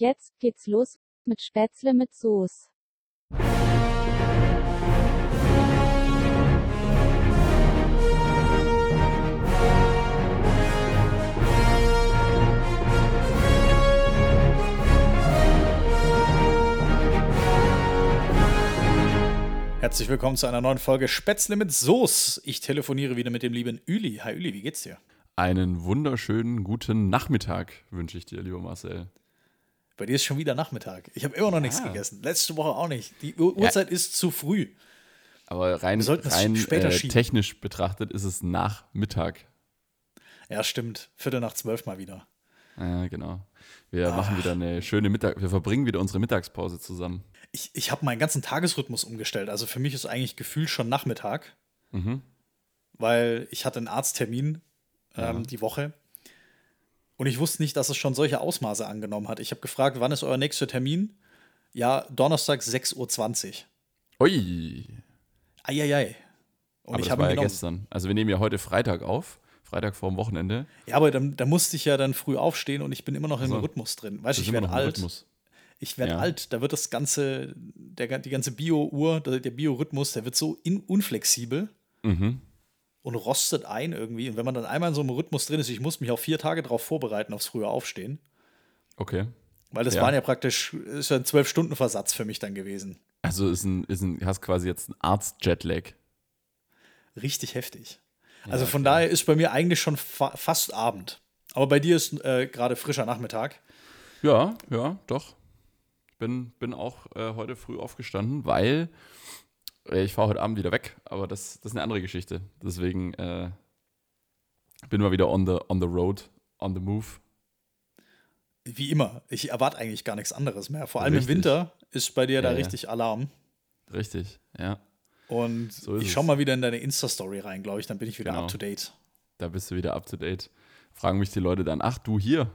Jetzt geht's los mit Spätzle mit Soße. Herzlich willkommen zu einer neuen Folge Spätzle mit Soße. Ich telefoniere wieder mit dem lieben Üli. Hi Üli, wie geht's dir? Einen wunderschönen guten Nachmittag wünsche ich dir, lieber Marcel. Bei dir ist schon wieder Nachmittag. Ich habe immer noch nichts gegessen. Letzte Woche auch nicht. Die Uhr Uhrzeit ist zu früh. Aber rein, rein äh, technisch betrachtet ist es Nachmittag. Ja, stimmt. Viertel nach zwölf mal wieder. Ja, genau. Wir machen wieder eine schöne Mittag. Wir verbringen wieder unsere Mittagspause zusammen. Ich, ich habe meinen ganzen Tagesrhythmus umgestellt. Also für mich ist eigentlich gefühlt schon Nachmittag, Mhm. weil ich hatte einen Arzttermin ähm, die Woche. Und ich wusste nicht, dass es schon solche Ausmaße angenommen hat. Ich habe gefragt, wann ist euer nächster Termin? Ja, Donnerstag 6.20 Uhr. Ui. Eieiei. Und Aber ich das war ja genommen. gestern. Also wir nehmen ja heute Freitag auf. Freitag vorm Wochenende. Ja, aber dann, da musste ich ja dann früh aufstehen und ich bin immer noch im so. Rhythmus drin. Weißt du, ich werde alt. Rhythmus. Ich werde Ja. alt. Da wird das ganze, der, die ganze Bio-Uhr, der, der Biorhythmus, der wird so in, unflexibel Mhm. Und rostet ein irgendwie. Und wenn man dann einmal in so einem Rhythmus drin ist, ich muss mich auch vier Tage darauf vorbereiten, aufs frühe Aufstehen. Okay. Weil das Ja. waren ja praktisch, ist ja ein Zwölf-Stunden-Versatz für mich dann gewesen. Also ist ein, ist ein, hast quasi jetzt einen Arzt-Jetlag. Richtig heftig. Also von daher ist bei mir eigentlich schon fa fast Abend. Aber bei dir ist äh, gerade frischer Nachmittag. Ja, ja, doch. Bin, bin auch äh, heute früh aufgestanden, weil ich fahre heute Abend wieder weg, aber das, das ist eine andere Geschichte. Deswegen äh, bin mal wieder on the, on the road, on the move. Wie immer. Ich erwarte eigentlich gar nichts anderes mehr. Vor allem Richtig. im Winter ist bei dir da Ja, ja. richtig Alarm. Richtig, ja. Und So ich es. schau mal wieder in deine Insta-Story rein, glaube ich. Dann bin ich wieder Genau. up to date. Da bist du wieder up to date. Fragen mich die Leute dann, ach du hier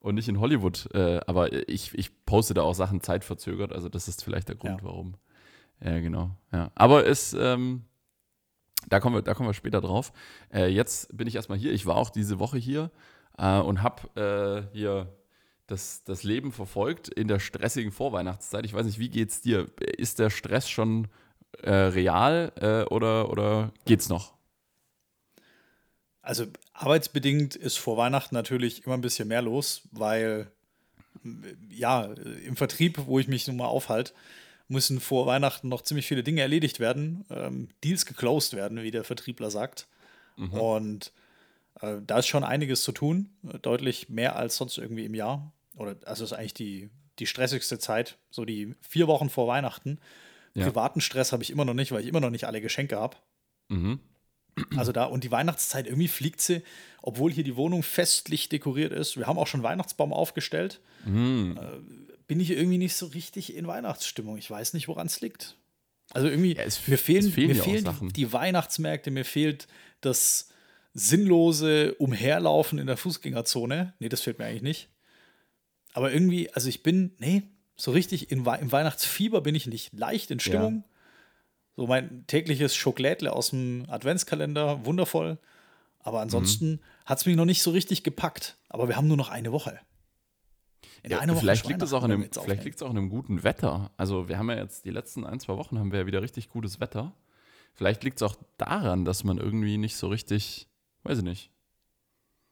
und nicht in Hollywood. Äh, aber ich, ich poste da auch Sachen zeitverzögert, also das ist vielleicht der Grund, Ja. warum. Ja, genau. Ja. Aber es, ähm, da kommen wir, da kommen wir später drauf. Äh, jetzt bin ich erstmal hier. Ich war auch diese Woche hier äh, und habe äh, hier das, das Leben verfolgt in der stressigen Vorweihnachtszeit. Ich weiß nicht, wie geht's dir? Ist der Stress schon äh, real äh, oder, oder geht's noch? Also arbeitsbedingt ist vor Weihnachten natürlich immer ein bisschen mehr los, weil ja, im Vertrieb, wo ich mich nun mal aufhalte, müssen vor Weihnachten noch ziemlich viele Dinge erledigt werden, ähm, Deals geclosed werden, wie der Vertriebler sagt. Und äh, da ist schon einiges zu tun, deutlich mehr als sonst irgendwie im Jahr. Oder also ist eigentlich die, die stressigste Zeit, so die vier Wochen vor Weihnachten. Ja. Privaten Stress habe ich immer noch nicht, weil ich immer noch nicht alle Geschenke habe. Mhm. Also da, und die Weihnachtszeit, irgendwie fliegt sie, obwohl hier die Wohnung festlich dekoriert ist. Wir haben auch schon Weihnachtsbaum aufgestellt. Äh, bin ich irgendwie nicht so richtig in Weihnachtsstimmung. Ich weiß nicht, woran es liegt. Also irgendwie, Ja, es- mir fehlen, fehlen mir fehlen die, die Weihnachtsmärkte, mir fehlt das sinnlose Umherlaufen in der Fußgängerzone. Nee, das fehlt mir eigentlich nicht. Aber irgendwie, also ich bin, nee, so richtig in, im Weihnachtsfieber bin ich nicht. Leicht in Stimmung. So mein tägliches Schokolädle aus dem Adventskalender, wundervoll. Aber ansonsten Mhm. hat es mich noch nicht so richtig gepackt. Aber wir haben nur noch eine Woche. In Ja, Woche vielleicht ist liegt es auch an jetzt vielleicht liegt es auch an einem guten Wetter. Also wir haben ja jetzt die letzten ein, zwei Wochen haben wir ja wieder richtig gutes Wetter. Vielleicht liegt es auch daran, dass man irgendwie nicht so richtig, weiß ich nicht.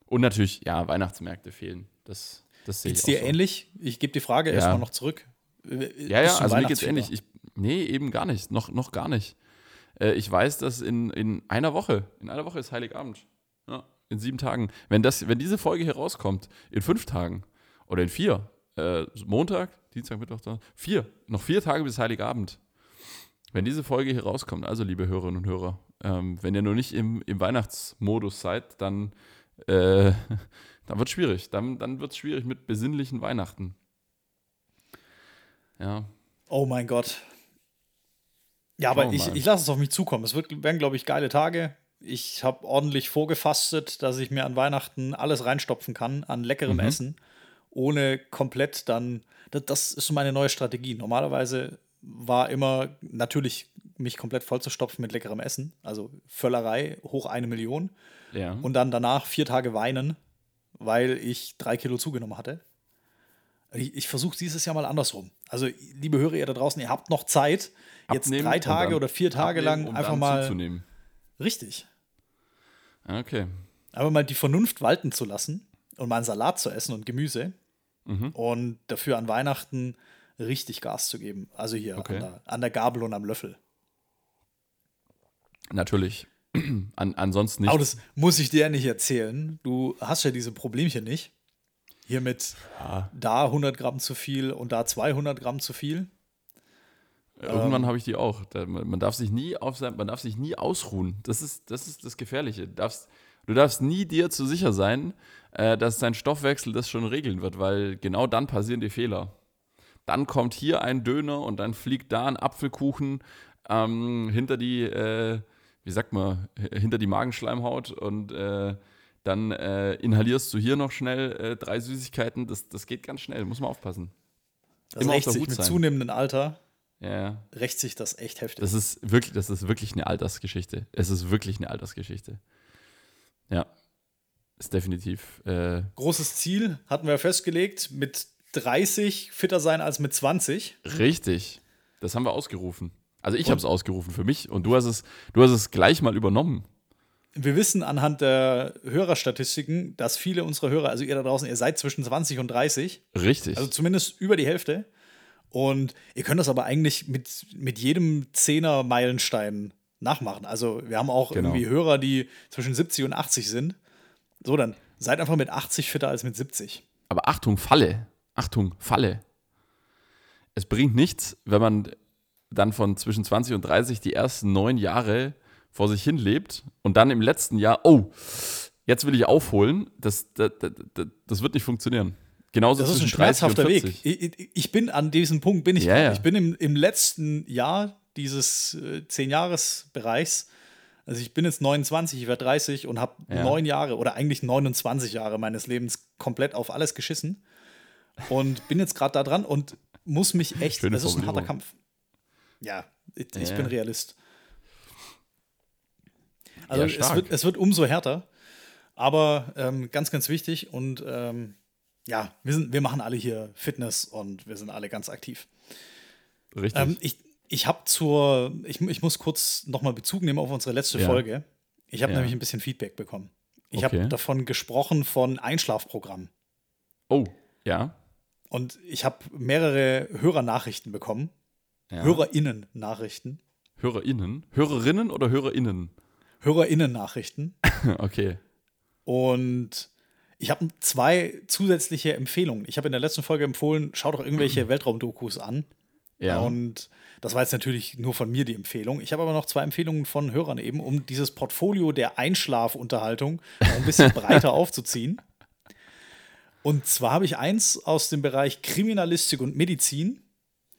Und natürlich, ja, Weihnachtsmärkte fehlen. Das, das sehe ich Geht's dir so. ähnlich? Ich gebe die Frage Ja. erstmal noch zurück. Äh, Ja, ja, also mir geht's Weihnachtsfieber? ähnlich. Ich, nee, eben gar nicht. Noch, noch gar nicht. Äh, ich weiß, dass in, in einer Woche, in einer Woche ist Heiligabend. Ja, in sieben Tagen. Wenn, das, wenn diese Folge hier rauskommt, in fünf Tagen oder in vier, äh, Montag, Dienstag, Mittwoch, Donnerstag, vier, noch vier Tage bis Heiligabend. Wenn diese Folge hier rauskommt, also liebe Hörerinnen und Hörer, ähm, wenn ihr noch nicht im, im Weihnachtsmodus seid, dann, äh, dann wird es schwierig. Dann, dann wird es schwierig mit besinnlichen Weihnachten. Ja, Oh mein Gott. Ja, aber ich, ich lasse es auf mich zukommen. Es wird, werden, glaube ich, geile Tage. Ich habe ordentlich vorgefastet, dass ich mir an Weihnachten alles reinstopfen kann an leckerem Mhm. Essen, ohne komplett dann. Das, das ist so meine neue Strategie. Normalerweise war immer natürlich mich komplett vollzustopfen mit leckerem Essen. Also Völlerei hoch eine Million. Ja. Und dann danach vier Tage weinen, weil ich drei Kilo zugenommen hatte. Ich, ich versuche dieses Jahr mal andersrum. Also, liebe Hörer, ihr da draußen, ihr habt noch Zeit, jetzt Abnehmen drei Tage oder vier Tage abnehmen, lang um einfach mal. zuzunehmen. Richtig. Okay. Aber mal die Vernunft walten zu lassen und mal einen Salat zu essen und Gemüse Mhm. und dafür an Weihnachten richtig Gas zu geben. Also hier Okay. an, der, an der Gabel und am Löffel. Natürlich. An, ansonsten nicht. Aber das muss ich dir ja nicht erzählen. Du hast ja diese Problemchen nicht. Hier mit Ja. da 100 Gramm zu viel und da 200 Gramm zu viel. Irgendwann Ähm. habe ich die auch. Da, man, darf sich nie auf sein, man darf sich nie ausruhen. Das ist das, ist das Gefährliche. Du darfst, du darfst nie dir zu sicher sein, äh, dass dein Stoffwechsel das schon regeln wird, weil genau dann passieren die Fehler. Dann kommt hier ein Döner und dann fliegt da ein Apfelkuchen ähm, hinter die, äh, wie sagt man, hinter die Magenschleimhaut und äh, dann äh, inhalierst du hier noch schnell äh, drei Süßigkeiten. Das, das geht ganz schnell, muss man aufpassen. Das Immer auf rächt der sich mit sein. zunehmendem Alter, Ja, rächt sich das echt heftig. Das ist wirklich, das ist wirklich eine Altersgeschichte. Es ist wirklich eine Altersgeschichte. Ja. Ist definitiv. Äh, Großes Ziel hatten wir festgelegt, mit 30 fitter sein als mit 20. richtig. Das haben wir ausgerufen. Also ich habe es ausgerufen für mich und du hast es, du hast es gleich mal übernommen. Wir wissen anhand der Hörerstatistiken, dass viele unserer Hörer, also ihr da draußen, ihr seid zwischen 20 und 30, Richtig. also zumindest über die Hälfte. Und ihr könnt das aber eigentlich mit, mit jedem Zehner-Meilenstein nachmachen. Also wir haben auch Genau. irgendwie Hörer, die zwischen 70 und 80 sind. So, dann seid einfach mit 80 fitter als mit 70. Aber Achtung, Falle. Achtung, Falle. Es bringt nichts, wenn man dann von zwischen 20 und 30 die ersten neun Jahre vor sich hin lebt und dann im letzten Jahr, oh, jetzt will ich aufholen. Das, das, das, das wird nicht funktionieren. Genauso Das ist ein zwischen 30 und schmerzhafter 40. Weg. Ich, ich- ich bin an diesem Punkt, bin ich gerade. ja. Ich bin im, im letzten Jahr dieses äh, 10-Jahres-Bereichs. Also ich bin jetzt 29, ich werde 30 und habe Ja. neun Jahre oder eigentlich 29 Jahre meines Lebens komplett auf alles geschissen. Und bin jetzt gerade da dran und muss mich echt, Schöne es ist ein harter. Kampf. Ja, ich, ich Ja. bin Realist. Also Ja, es, wird, es wird umso härter, aber ähm, ganz, ganz wichtig und ähm, ja, wir, sind, wir machen alle hier Fitness und wir sind alle ganz aktiv. Richtig. Ähm, ich ich habe zur, ich, ich muss kurz nochmal Bezug nehmen auf unsere letzte Ja. Folge. Ich habe Ja. nämlich ein bisschen Feedback bekommen. Ich Okay. habe davon gesprochen von Einschlafprogramm. oh, ja. Und ich habe mehrere Hörernachrichten bekommen. ja. HörerInnen-Nachrichten. HörerInnen? Hörerinnen oder HörerInnen? HörerInnen-Nachrichten. okay. Und ich habe zwei zusätzliche Empfehlungen. Ich habe in der letzten Folge empfohlen, schaut doch irgendwelche Weltraumdokus an. Ja. Und das war jetzt natürlich nur von mir die Empfehlung. Ich habe aber noch zwei Empfehlungen von Hörern eben, um dieses Portfolio der Einschlafunterhaltung noch ein bisschen breiter aufzuziehen. Und zwar habe ich eins aus dem Bereich Kriminalistik und Medizin.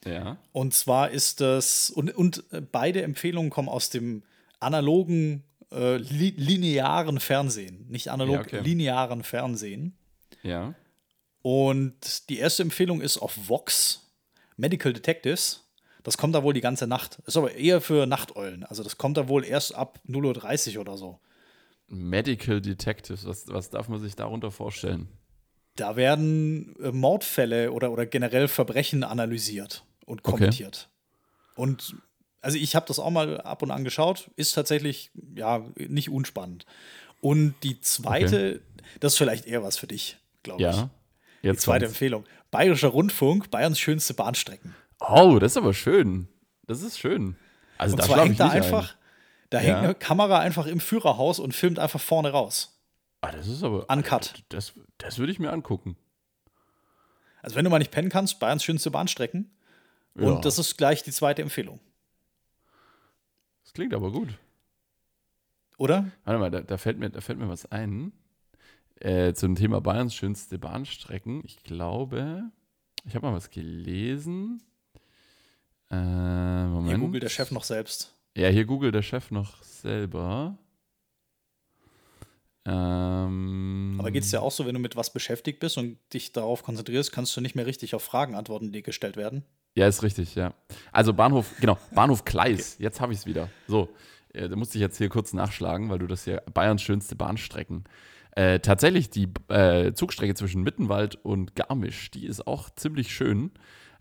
ja. Und zwar ist das, und, und beide Empfehlungen kommen aus dem analogen, äh, li linearen Fernsehen. Nicht analog, Ja, okay. linearen Fernsehen. Ja. Und die erste Empfehlung ist auf Vox, Medical Detectives. Das kommt da wohl die ganze Nacht. Ist aber eher für Nachteulen. Also das kommt da wohl erst ab 0.30 Uhr oder so. Medical Detectives, was, was darf man sich darunter vorstellen? Da werden äh, Mordfälle oder, oder generell Verbrechen analysiert und Okay. kommentiert. Und also ich habe das auch mal ab und an geschaut, ist tatsächlich ja nicht unspannend. Und die zweite, das ist vielleicht eher was für dich, glaube ich. Ja. Die zweite kommt's. Empfehlung. Bayerischer Rundfunk, Bayerns schönste Bahnstrecken. Oh, das ist aber schön. Das ist schön. Also Und da zwar hängt da einfach, da Ja. hängt eine Kamera einfach im Führerhaus und filmt einfach vorne raus. Ein. Ah, das ist aber. Uncut. Das, das würde ich mir angucken. Also wenn du mal nicht pennen kannst, Bayerns schönste Bahnstrecken. Ja. Und das ist gleich die zweite Empfehlung. Das klingt aber gut. Oder? Warte mal, da, da, fällt, mir, da fällt mir was ein. Äh, zum Thema Bayerns schönste Bahnstrecken. Ich glaube, ich habe mal was gelesen. Äh, Moment. Hier googelt der Chef noch selbst. Ja, hier googelt der Chef noch selber. Ähm, Aber geht es dir auch so, wenn du mit was beschäftigt bist und dich darauf konzentrierst, kannst du nicht mehr richtig auf Fragen antworten, die gestellt werden? Ja, ist richtig, ja. Also Bahnhof, genau, Bahnhof Kleis. Jetzt habe ich es wieder. So, äh, da musste ich jetzt hier kurz nachschlagen, weil du das hier, Bayerns schönste Bahnstrecken. Äh, tatsächlich, die äh, Zugstrecke zwischen Mittenwald und Garmisch, die ist auch ziemlich schön.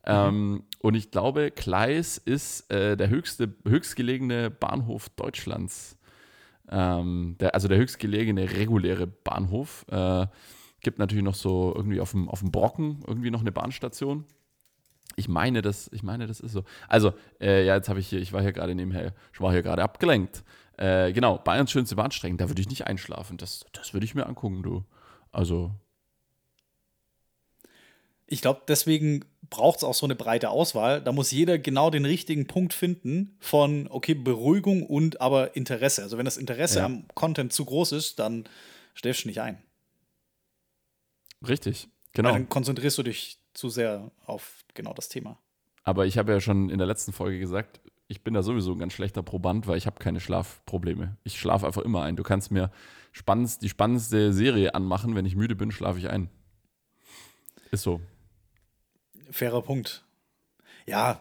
Ähm, und ich glaube, Kleis ist äh, der höchste, höchstgelegene Bahnhof Deutschlands. Ähm, der, also der höchstgelegene reguläre Bahnhof. Äh, gibt natürlich noch so irgendwie auf dem, auf dem Brocken irgendwie noch eine Bahnstation. Ich meine, das, ich meine, das ist so. Also, äh, ja, jetzt habe ich hier, ich war hier gerade nebenher, ich war hier gerade abgelenkt. Äh, genau, Bayerns schönste Bahnstrecken, da würde ich nicht einschlafen. Das, das würde ich mir angucken, du. Also, Ich glaube, deswegen braucht es auch so eine breite Auswahl. Da muss jeder genau den richtigen Punkt finden von, okay, Beruhigung und aber Interesse. Also wenn das Interesse Ja. am Content zu groß ist, dann stellst du nicht ein. richtig, Weil genau. Dann konzentrierst du dich zu sehr auf genau das Thema. Aber ich habe ja schon in der letzten Folge gesagt, ich bin da sowieso ein ganz schlechter Proband, weil ich habe keine Schlafprobleme. Ich schlafe einfach immer ein. Du kannst mir spannendst, die spannendste Serie anmachen, wenn ich müde bin, schlafe ich ein. Ist so. Fairer Punkt. Ja,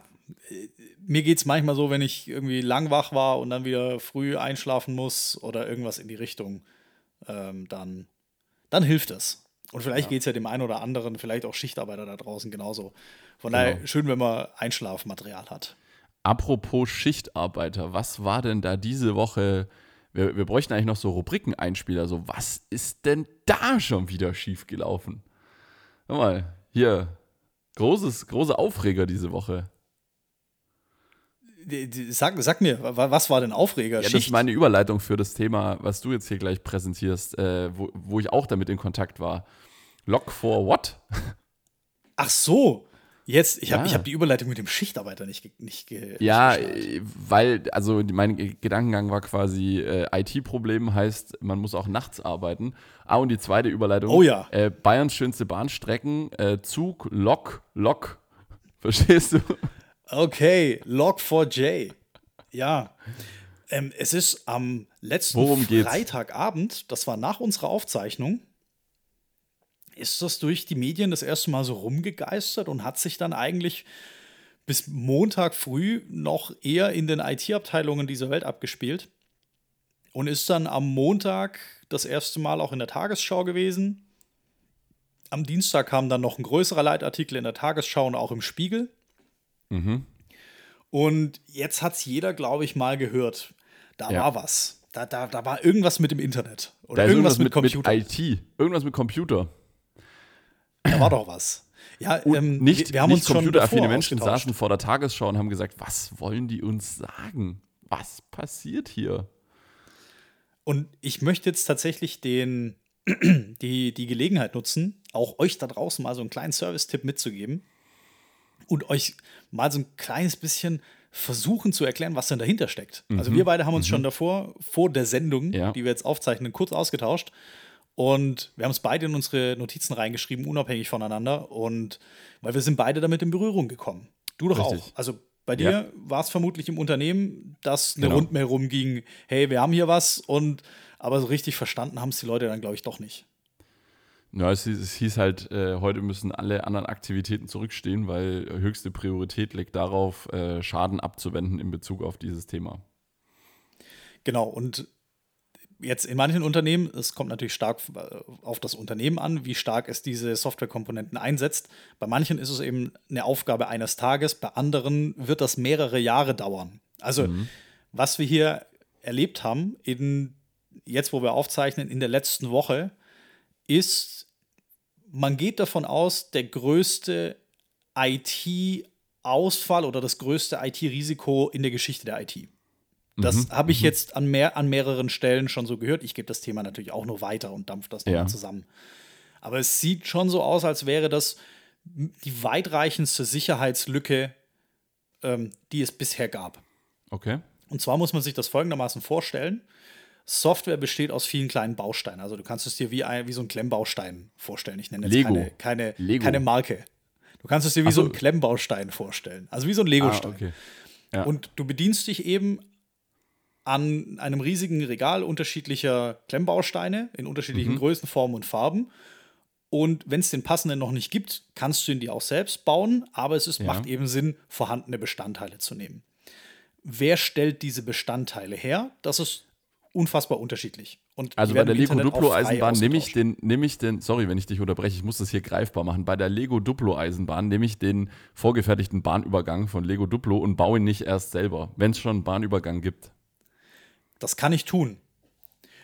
mir geht es manchmal so, wenn ich irgendwie lang wach war und dann wieder früh einschlafen muss oder irgendwas in die Richtung, ähm, dann, dann hilft das. Und vielleicht Ja. geht es ja dem einen oder anderen, vielleicht auch Schichtarbeiter da draußen genauso. Von Genau. daher schön, wenn man Einschlafmaterial hat. Apropos Schichtarbeiter, was war denn da diese Woche? Wir, wir bräuchten eigentlich noch so Rubriken-Einspieler. So, was ist denn da schon wieder schiefgelaufen? Hör mal, hier, großes, große Aufreger diese Woche. Sag, sag mir, wa- was war denn Aufreger? Ja, das ist meine Überleitung für das Thema, was du jetzt hier gleich präsentierst, äh, wo, wo ich auch damit in Kontakt war. Lock for what? Ach so, jetzt, ich habe Ja. ich hab die Überleitung mit dem Schichtarbeiter nicht, nicht, ge Ja, geschnallt. äh, weil, also mein Ge- Gedankengang war quasi, äh, IT-Problem heißt, man muss auch nachts arbeiten. Ah, und die zweite Überleitung. Oh ja. Äh, Bayerns schönste Bahnstrecken, äh, Zug, Lok, Lok. Verstehst du? Okay, Log4j. Ja. Ähm, es ist am letzten Worum geht's? Freitagabend, das war nach unserer Aufzeichnung, ist das durch die Medien das erste Mal so rumgegeistert und hat sich dann eigentlich bis Montag früh noch eher in den IT-Abteilungen dieser Welt abgespielt und ist dann am Montag das erste Mal auch in der Tagesschau gewesen. Am Dienstag kam dann noch ein größerer Leitartikel in der Tagesschau und auch im Spiegel. Mhm. Und jetzt hat es jeder, glaube ich, mal gehört. Da Ja. war was. Da, da, da war irgendwas mit dem Internet. Oder Da ist irgendwas mit, Computer. mit IT. Irgendwas mit Computer. da war doch was. Ja, ähm, nicht, wir, haben nicht uns computeraffine Menschen saßen vor der Tagesschau und haben gesagt, was wollen die uns sagen? Was passiert hier? Und ich möchte jetzt tatsächlich den, die, die Gelegenheit nutzen, auch euch da draußen mal so einen kleinen Service-Tipp mitzugeben und euch mal so ein kleines bisschen versuchen zu erklären, was denn dahinter steckt. Also wir beide haben uns schon davor, vor der Sendung, Mhm. Ja. die wir jetzt aufzeichnen, kurz ausgetauscht. Und wir haben es beide in unsere Notizen reingeschrieben, unabhängig voneinander. Und weil wir sind beide damit in Berührung gekommen. Du doch Richtig. auch. Also bei dir Ja. war es vermutlich im Unternehmen, dass eine Genau. Rundmail rumging, hey, wir haben hier was und aber so richtig verstanden haben es die Leute dann, glaube ich, doch nicht. Ja, es, hieß- es hieß halt, äh, heute müssen alle anderen Aktivitäten zurückstehen, weil höchste Priorität liegt darauf, äh, Schaden abzuwenden in Bezug auf dieses Thema. Genau, und jetzt in manchen Unternehmen, es kommt natürlich stark äh, auf das Unternehmen an, wie stark es diese Softwarekomponenten einsetzt. Bei manchen ist es eben eine Aufgabe eines Tages, bei anderen wird das mehrere Jahre dauern. Also, was wir hier erlebt haben, in, jetzt wo wir aufzeichnen, in der letzten Woche, ist, man geht davon aus, der größte IT-Ausfall oder das größte IT-Risiko in der Geschichte der IT. Das habe ich jetzt an, mehr, an mehreren Stellen schon so gehört. Ich gebe das Thema natürlich auch nur weiter und dampfe das nochmal Ja. zusammen. Aber es sieht schon so aus, als wäre das die weitreichendste Sicherheitslücke, ähm, die es bisher gab. Okay? Und zwar muss man sich das folgendermaßen vorstellen. Software besteht aus vielen kleinen Bausteinen. Also du kannst es dir wie, ein, wie so ein Klemmbaustein vorstellen. Ich nenne jetzt Lego. keine, keine, Lego. keine Marke. Du kannst es dir wie so so. ein Klemmbaustein vorstellen. Also wie so ein Ah, Lego-Stein. okay. Ja. Und du bedienst dich eben an einem riesigen Regal unterschiedlicher Klemmbausteine in unterschiedlichen Mhm. Größen, Formen und Farben. Und wenn es den passenden noch nicht gibt, kannst du ihn dir auch selbst bauen, aber es ist, Ja. macht eben Sinn, vorhandene Bestandteile zu nehmen. Wer stellt diese Bestandteile her? Das ist unfassbar unterschiedlich. Und Also bei der Lego Duplo Eisenbahn nehme ich den, nehme ich den, sorry, wenn ich dich unterbreche, ich muss das hier greifbar machen. Bei der Lego Duplo Eisenbahn nehme ich den vorgefertigten Bahnübergang von Lego Duplo und baue ihn nicht erst selber, wenn es schon einen Bahnübergang gibt. Das kann ich tun.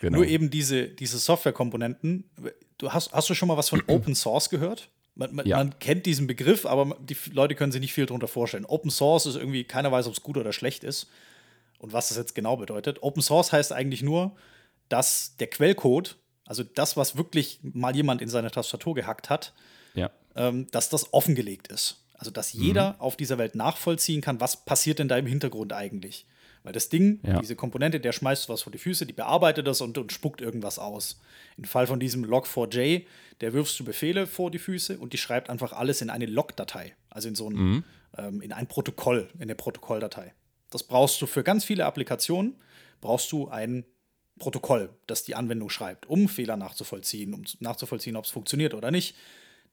Genau. Nur eben diese, diese Softwarekomponenten. Du hast, hast du schon mal was von Open Source gehört? Man, man, Ja. man kennt diesen Begriff, aber die Leute können sich nicht viel darunter vorstellen. Open Source ist irgendwie, keiner weiß, ob es gut oder schlecht ist und was das jetzt genau bedeutet. Open Source heißt eigentlich nur, dass der Quellcode, also das, was wirklich mal jemand in seine Tastatur gehackt hat, ja. ähm, dass das offengelegt ist. Also, dass jeder auf dieser Welt nachvollziehen kann, was passiert denn da im Hintergrund eigentlich. Weil das Ding, Ja. diese Komponente, der schmeißt was vor die Füße, die bearbeitet das und, und spuckt irgendwas aus. Im Fall von diesem Log4j, der wirfst du Befehle vor die Füße und die schreibt einfach alles in eine Log-Datei. Also in so ein, ähm, in ein Protokoll, in eine Protokolldatei. Das brauchst du für ganz viele Applikationen, brauchst du ein Protokoll, das die Anwendung schreibt, um Fehler nachzuvollziehen, um nachzuvollziehen, ob es funktioniert oder nicht.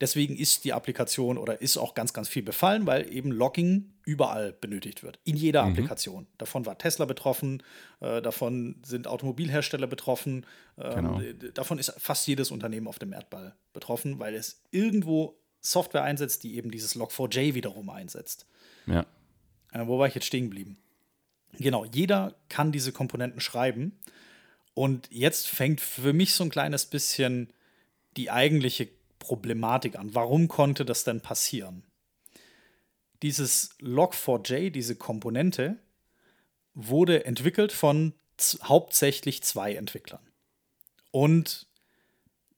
Deswegen ist die Applikation oder ist auch ganz, ganz viel befallen, weil eben Logging überall benötigt wird. In jeder Applikation. Davon war Tesla betroffen, äh, davon sind Automobilhersteller betroffen, ähm, Genau. davon ist fast jedes Unternehmen auf dem Erdball betroffen, weil es irgendwo Software einsetzt, die eben dieses Log4j wiederum einsetzt. Ja. Äh, wo war ich jetzt stehen geblieben? Genau, jeder kann diese Komponenten schreiben. Und jetzt fängt für mich so ein kleines bisschen die eigentliche Problematik an. Warum konnte das denn passieren? Dieses Log4j, diese Komponente, wurde entwickelt von hauptsächlich zwei Entwicklern. Und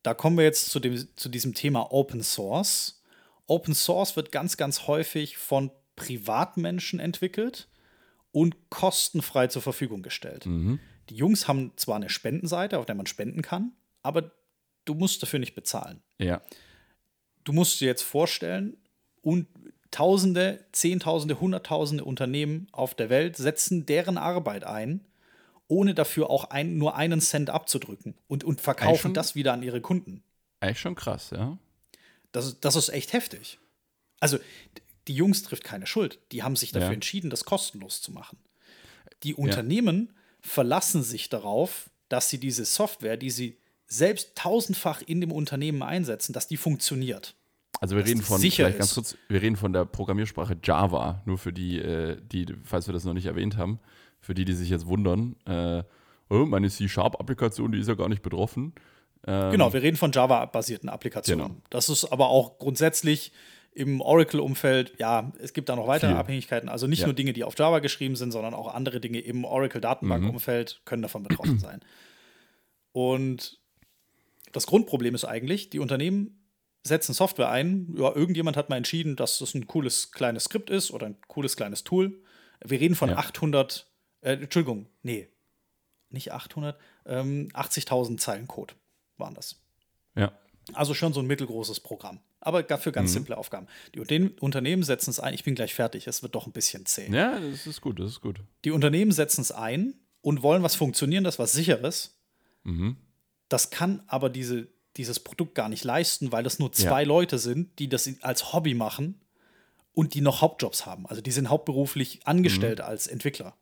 da kommen wir jetzt zu, dem, zu diesem Thema Open Source. Open Source wird ganz, ganz häufig von Privatmenschen entwickelt und kostenfrei zur Verfügung gestellt. Die Jungs haben zwar eine Spendenseite, auf der man spenden kann, aber du musst dafür nicht bezahlen. Ja. Du musst dir jetzt vorstellen, und Tausende, Zehntausende, Hunderttausende Unternehmen auf der Welt setzen deren Arbeit ein, ohne dafür auch ein, nur einen Cent abzudrücken und, und verkaufen schon- das wieder an ihre Kunden. Eigentlich schon krass, ja. Das, ist- das ist echt heftig. Also, die Jungs trifft keine Schuld. Die haben sich dafür Ja. entschieden, das kostenlos zu machen. Die Unternehmen verlassen sich darauf, dass sie diese Software, die sie selbst tausendfach in dem Unternehmen einsetzen, dass die funktioniert. Also wir reden von, vielleicht ganz kurz, wir reden von der Programmiersprache Java, nur für die, äh, die, falls wir das noch nicht erwähnt haben, für die, die sich jetzt wundern, äh, oh, meine C-Sharp-Applikation, die ist ja gar nicht betroffen. Ähm, Genau, wir reden von Java-basierten Applikationen. Genau. Das ist aber auch grundsätzlich im Oracle-Umfeld, ja, es gibt da noch weitere Viel. Abhängigkeiten. Also nicht Ja. nur Dinge, die auf Java geschrieben sind, sondern auch andere Dinge im Oracle-Datenbank-Umfeld können davon betroffen sein. Und das Grundproblem ist eigentlich, die Unternehmen setzen Software ein. Ja, irgendjemand hat mal entschieden, dass das ein cooles kleines Skript ist oder ein cooles kleines Tool. Wir reden von Ja. 800, äh, Entschuldigung, nee, nicht 800, ähm, 80.000 Zeilen Code waren das. Ja. Also schon so ein mittelgroßes Programm. Aber dafür Mhm. ganz simple Aufgaben. Die Unternehmen, setzen es ein. Ich bin gleich fertig. Es wird doch ein bisschen zäh. ja, das ist gut, das ist gut. Die Unternehmen setzen es ein und wollen was Funktionierendes, was Sicheres. Mhm. Das kann aber diese, dieses Produkt gar nicht leisten, weil das nur zwei Ja. Leute sind, die das als Hobby machen und die noch Hauptjobs haben. Also die sind hauptberuflich angestellt als Entwickler.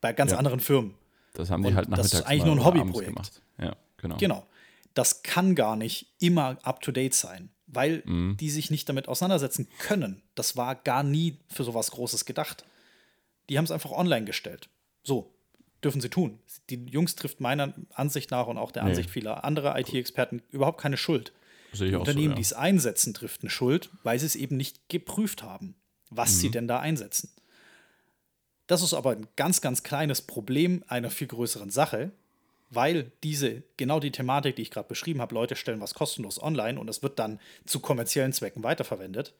Bei ganz Mhm. Ja. anderen Firmen. Das haben die Und halt das nachmittags ist eigentlich nur ein Hobbyprojekt. gemacht. Ja, genau. Genau. Das kann gar nicht immer up-to-date sein, weil Mhm. die sich nicht damit auseinandersetzen können. Das war gar nie für sowas Großes gedacht. Die haben es einfach online gestellt. So, dürfen sie tun. Die Jungs trifft meiner Ansicht nach und auch der Nee. Ansicht vieler anderer IT-Experten überhaupt keine Schuld. Sehe ich auch so, Unternehmen, ja. die es einsetzen, trifft eine Schuld, weil sie es eben nicht geprüft haben, was Mhm. sie denn da einsetzen. Das ist aber ein ganz, ganz kleines Problem einer viel größeren Sache, weil diese, genau die Thematik, die ich gerade beschrieben habe, Leute stellen was kostenlos online und es wird dann zu kommerziellen Zwecken weiterverwendet.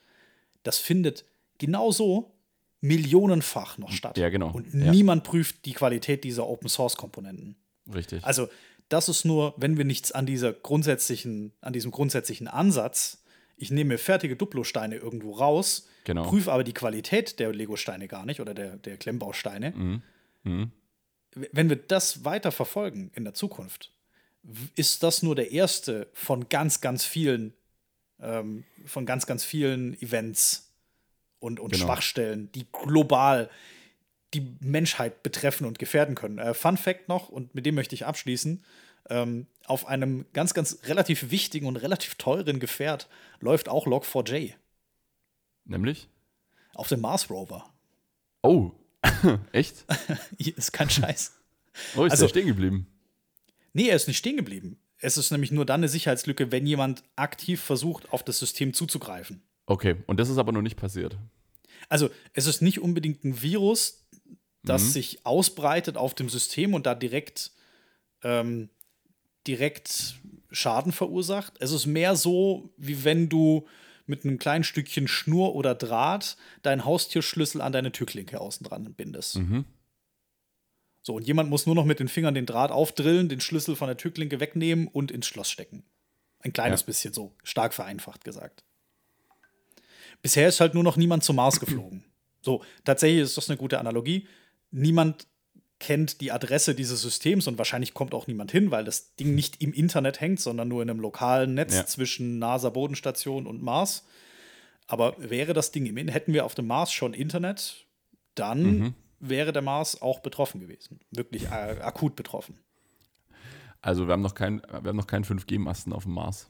Das findet genauso millionenfach noch statt. Ja, genau. Und Ja. niemand prüft die Qualität dieser Open-Source-Komponenten. Richtig. Also, das ist nur, wenn wir nichts an dieser grundsätzlichen, an diesem grundsätzlichen Ansatz, ich nehme fertige Duplo-Steine irgendwo raus, Genau. prüfe aber die Qualität der Lego-Steine gar nicht oder der, der Klemmbausteine. Mhm. Mhm. Wenn wir das weiter verfolgen in der Zukunft, ist das nur der erste von ganz, ganz vielen, ähm, von ganz, ganz vielen Events und, und Genau. Schwachstellen, die global die Menschheit betreffen und gefährden können. Äh, Fun Fact noch, und mit dem möchte ich abschließen: Ähm, auf einem ganz, ganz relativ wichtigen und relativ teuren Gefährt läuft auch Log4j. Nämlich? Auf dem Mars Rover. Oh, echt? ist kein Scheiß. Oh, ist Also- der stehen geblieben? Nee, er ist nicht stehen geblieben. Es ist nämlich nur dann eine Sicherheitslücke, wenn jemand aktiv versucht, auf das System zuzugreifen. Okay, und das ist aber noch nicht passiert. Also, es ist nicht unbedingt ein Virus, das sich ausbreitet auf dem System und da direkt, ähm, direkt Schaden verursacht. Es ist mehr so, wie wenn du mit einem kleinen Stückchen Schnur oder Draht deinen Haustierschlüssel an deine Türklinke außen dran bindest. Mhm. So, und jemand muss nur noch mit den Fingern den Draht aufdrillen, den Schlüssel von der Türklinke wegnehmen und ins Schloss stecken. Ein kleines Ja. bisschen so, stark vereinfacht gesagt. Bisher ist halt nur noch niemand zum Mars geflogen. So, tatsächlich ist das eine gute Analogie. Niemand kennt die Adresse dieses Systems und wahrscheinlich kommt auch niemand hin, weil das Ding nicht im Internet hängt, sondern nur in einem lokalen Netz Ja. zwischen NASA-Bodenstation und Mars. Aber wäre das Ding im In hätten wir auf dem Mars schon Internet, dann Mhm. wäre der Mars auch betroffen gewesen. Wirklich äh, akut betroffen. Also wir haben noch keinen wir haben noch keinen 5G-Masten auf dem Mars.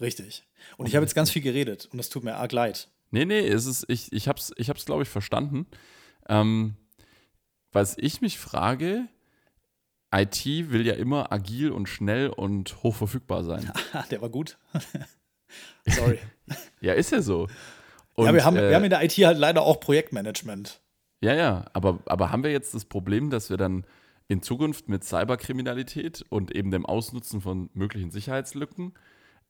Richtig. Und ich habe jetzt ganz viel geredet und es tut mir arg leid. Nee, nee, es ist, ich, ich hab's, ich hab's, glaube ich, verstanden. Ähm, was ich mich frage, IT will ja immer agil und schnell und hochverfügbar sein. Ha, der war gut. Sorry. Ja, ist ja so. Und, ja, wir haben, äh, wir haben in der IT halt leider auch Projektmanagement. Ja, ja, aber, aber haben wir jetzt das Problem, dass wir dann in Zukunft mit Cyberkriminalität und eben dem Ausnutzen von möglichen Sicherheitslücken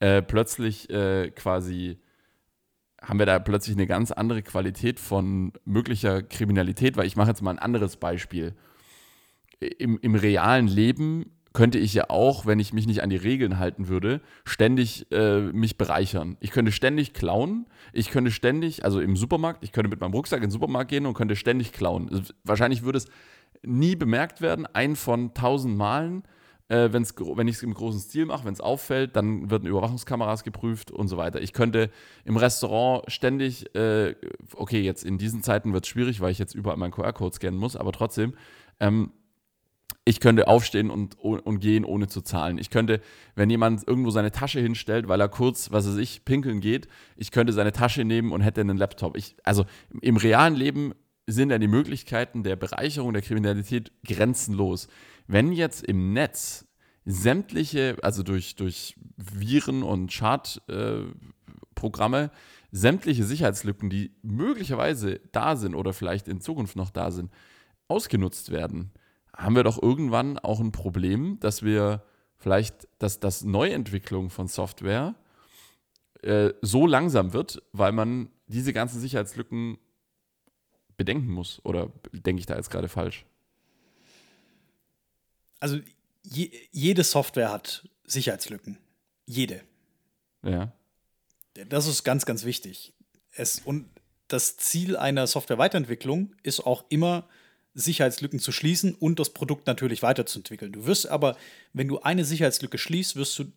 äh, plötzlich äh, quasi, haben wir da plötzlich eine ganz andere Qualität von möglicher Kriminalität? Weil ich mache jetzt mal ein anderes Beispiel. Im, Im realen Leben könnte ich ja auch, wenn ich mich nicht an die Regeln halten würde, ständig äh, mich bereichern. Ich könnte ständig klauen, ich könnte ständig, also im Supermarkt, ich könnte mit meinem Rucksack in den Supermarkt gehen und könnte ständig klauen. Also Wahrscheinlich würde es nie bemerkt werden, ein von tausend Malen. Äh, wenn's, wenn ich es im großen Stil mache, wenn es auffällt, dann werden Überwachungskameras geprüft und so weiter. Ich könnte im Restaurant ständig, äh, okay, jetzt in diesen Zeiten wird es schwierig, weil ich jetzt überall meinen QR-Code scannen muss, aber trotzdem, ähm, ich könnte aufstehen und, und gehen, ohne zu zahlen. Ich könnte, wenn jemand irgendwo seine Tasche hinstellt, weil er kurz, was weiß ich, pinkeln geht, ich könnte seine Tasche nehmen und hätte einen Laptop. Ich, also im realen Leben sind ja die Möglichkeiten der Bereicherung der Kriminalität grenzenlos. Wenn jetzt im Netz sämtliche, also durch, durch Viren und Schadprogramme, äh, sämtliche Sicherheitslücken, die möglicherweise da sind oder vielleicht in Zukunft noch da sind, ausgenutzt werden, haben wir doch irgendwann auch ein Problem, dass wir vielleicht, dass das Neuentwicklung von Software äh, so langsam wird, weil man diese ganzen Sicherheitslücken bedenken muss. Oder denke ich da jetzt gerade falsch? Also je, jede Software hat Sicherheitslücken. Jede. Ja. Das ist ganz, ganz wichtig. Es, und das Ziel einer Software-Weiterentwicklung ist auch immer, Sicherheitslücken zu schließen und das Produkt natürlich weiterzuentwickeln. Du wirst aber, wenn du eine Sicherheitslücke schließt, wirst du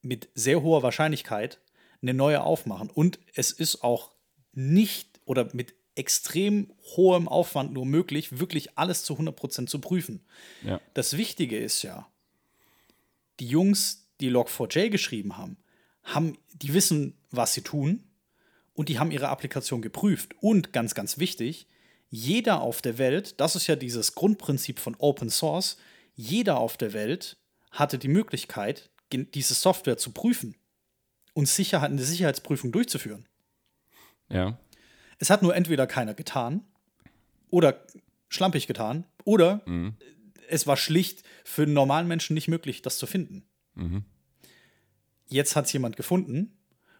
mit sehr hoher Wahrscheinlichkeit eine neue aufmachen. Und es ist auch nicht oder mit extrem hohem Aufwand nur möglich, wirklich alles zu 100% zu prüfen. Ja. Das Wichtige ist ja, die Jungs, die Log4j geschrieben haben, haben, die wissen, was sie tun und die haben ihre Applikation geprüft. Und ganz, ganz wichtig, jeder auf der Welt, das ist ja dieses Grundprinzip von Open Source, jeder auf der Welt hatte die Möglichkeit, diese Software zu prüfen und Sicherheit, eine Sicherheitsprüfung durchzuführen. Ja. Es hat nur entweder keiner getan oder schlampig getan oder Mhm. es war schlicht für einen normalen Menschen nicht möglich, das zu finden. Mhm. Jetzt hat es jemand gefunden.